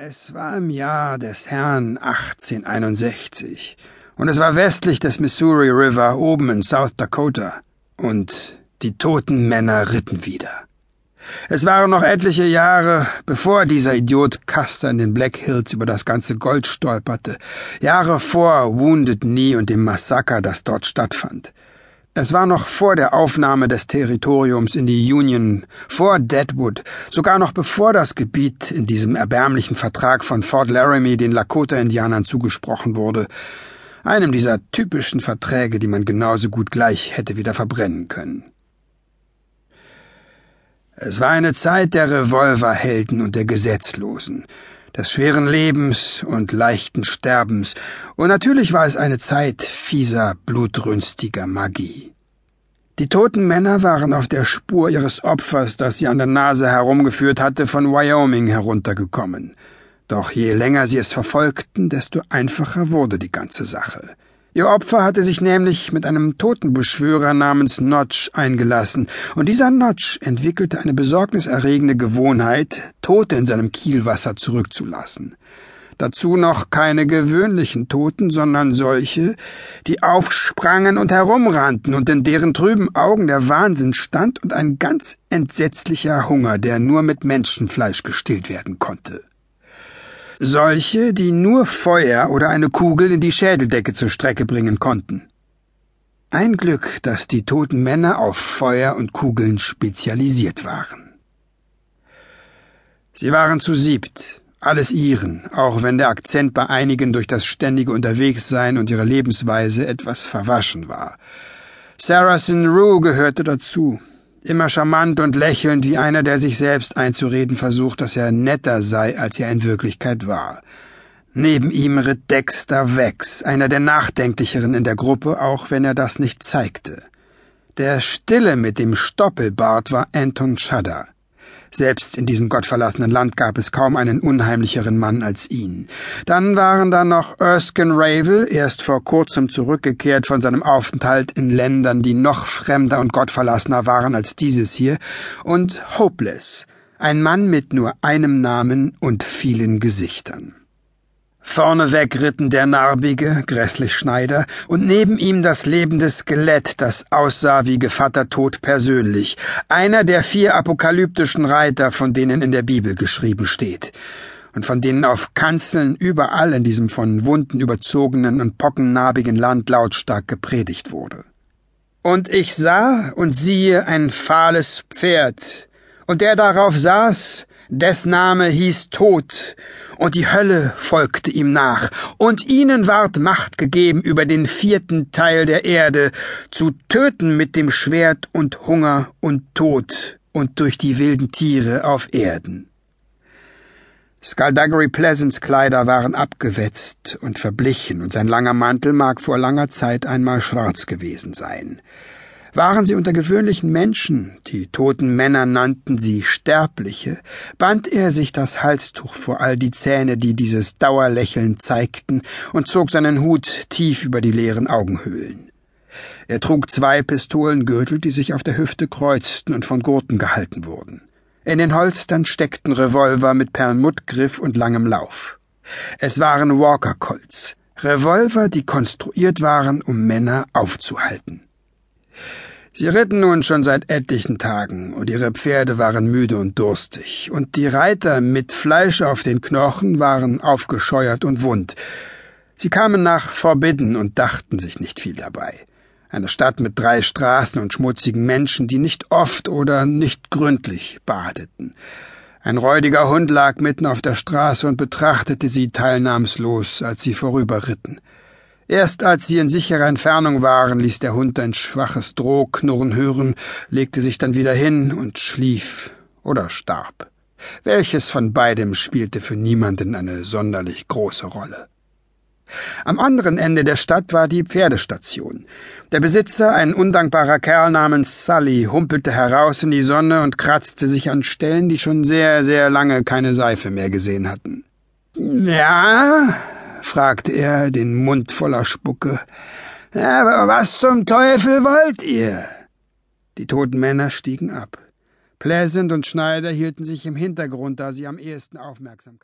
Es war im Jahr des Herrn 1861 und es war westlich des Missouri River oben in South Dakota und die toten Männer ritten wieder. Es waren noch etliche Jahre, bevor dieser Idiot Custer in den Black Hills über das ganze Gold stolperte, Jahre vor Wounded Knee und dem Massaker, das dort stattfand. Es war noch vor der Aufnahme des Territoriums in die Union, vor Deadwood, sogar noch bevor das Gebiet in diesem erbärmlichen Vertrag von Fort Laramie den Lakota-Indianern zugesprochen wurde, einem dieser typischen Verträge, die man genauso gut gleich hätte wieder verbrennen können. Es war eine Zeit der Revolverhelden und der Gesetzlosen, des schweren Lebens und leichten Sterbens, und natürlich war es eine Zeit fieser, blutrünstiger Magie. Die toten Männer waren auf der Spur ihres Opfers, das sie an der Nase herumgeführt hatte, von Wyoming heruntergekommen. Doch je länger sie es verfolgten, desto einfacher wurde die ganze Sache. Ihr Opfer hatte sich nämlich mit einem Totenbeschwörer namens Notch eingelassen, und dieser Notch entwickelte eine besorgniserregende Gewohnheit, Tote in seinem Kielwasser zurückzulassen. Dazu noch keine gewöhnlichen Toten, sondern solche, die aufsprangen und herumrannten und in deren trüben Augen der Wahnsinn stand und ein ganz entsetzlicher Hunger, der nur mit Menschenfleisch gestillt werden konnte. Solche, die nur Feuer oder eine Kugel in die Schädeldecke zur Strecke bringen konnten. Ein Glück, dass die toten Männer auf Feuer und Kugeln spezialisiert waren. Sie waren zu siebt, alles ihren, auch wenn der Akzent bei einigen durch das ständige Unterwegssein und ihre Lebensweise etwas verwaschen war. Saracen Rue gehörte dazu, immer charmant und lächelnd wie einer, der sich selbst einzureden versucht, dass er netter sei, als er in Wirklichkeit war. Neben ihm ritt Dexter Wex, einer der nachdenklicheren in der Gruppe, auch wenn er das nicht zeigte. Der Stille mit dem Stoppelbart war Anton Chadder. Selbst in diesem gottverlassenen Land gab es kaum einen unheimlicheren Mann als ihn. Dann waren da noch Erskine Ravel, erst vor kurzem zurückgekehrt von seinem Aufenthalt in Ländern, die noch fremder und gottverlassener waren als dieses hier, und Hopeless, ein Mann mit nur einem Namen und vielen Gesichtern. Vorneweg ritten der narbige, grässlich Schneider, und neben ihm das lebende Skelett, das aussah wie Gevatter Tod persönlich, einer der vier apokalyptischen Reiter, von denen in der Bibel geschrieben steht, und von denen auf Kanzeln überall in diesem von Wunden überzogenen und pockennarbigen Land lautstark gepredigt wurde. Und ich sah und siehe ein fahles Pferd, und der darauf saß, des Name hieß Tod, und die Hölle folgte ihm nach, und ihnen ward Macht gegeben über den vierten Teil der Erde, zu töten mit dem Schwert und Hunger und Tod und durch die wilden Tiere auf Erden. Skullduggery Pleasants Kleider waren abgewetzt und verblichen, und sein langer Mantel mag vor langer Zeit einmal schwarz gewesen sein. Waren sie unter gewöhnlichen Menschen, die toten Männer nannten sie Sterbliche, band er sich das Halstuch vor all die Zähne, die dieses Dauerlächeln zeigten, und zog seinen Hut tief über die leeren Augenhöhlen. Er trug zwei Pistolengürtel, die sich auf der Hüfte kreuzten und von Gurten gehalten wurden. In den Holstern steckten Revolver mit Perlmuttgriff und langem Lauf. Es waren Walker Colts, Revolver, die konstruiert waren, um Männer aufzuhalten. Sie ritten nun schon seit etlichen Tagen, und ihre Pferde waren müde und durstig, und die Reiter mit Fleisch auf den Knochen waren aufgescheuert und wund. Sie kamen nach Forbidden und dachten sich nicht viel dabei. Eine Stadt mit drei Straßen und schmutzigen Menschen, die nicht oft oder nicht gründlich badeten. Ein räudiger Hund lag mitten auf der Straße und betrachtete sie teilnahmslos, als sie vorüberritten. Erst als sie in sicherer Entfernung waren, ließ der Hund ein schwaches Drohknurren hören, legte sich dann wieder hin und schlief oder starb. Welches von beidem spielte für niemanden eine sonderlich große Rolle. Am anderen Ende der Stadt war die Pferdestation. Der Besitzer, ein undankbarer Kerl namens Sully, humpelte heraus in die Sonne und kratzte sich an Stellen, die schon sehr, sehr lange keine Seife mehr gesehen hatten. Ja, fragte er, den Mund voller Spucke. Aber was zum Teufel wollt ihr? Die toten Männer stiegen ab. Pleasant und Schneider hielten sich im Hintergrund, da sie am ehesten Aufmerksamkeit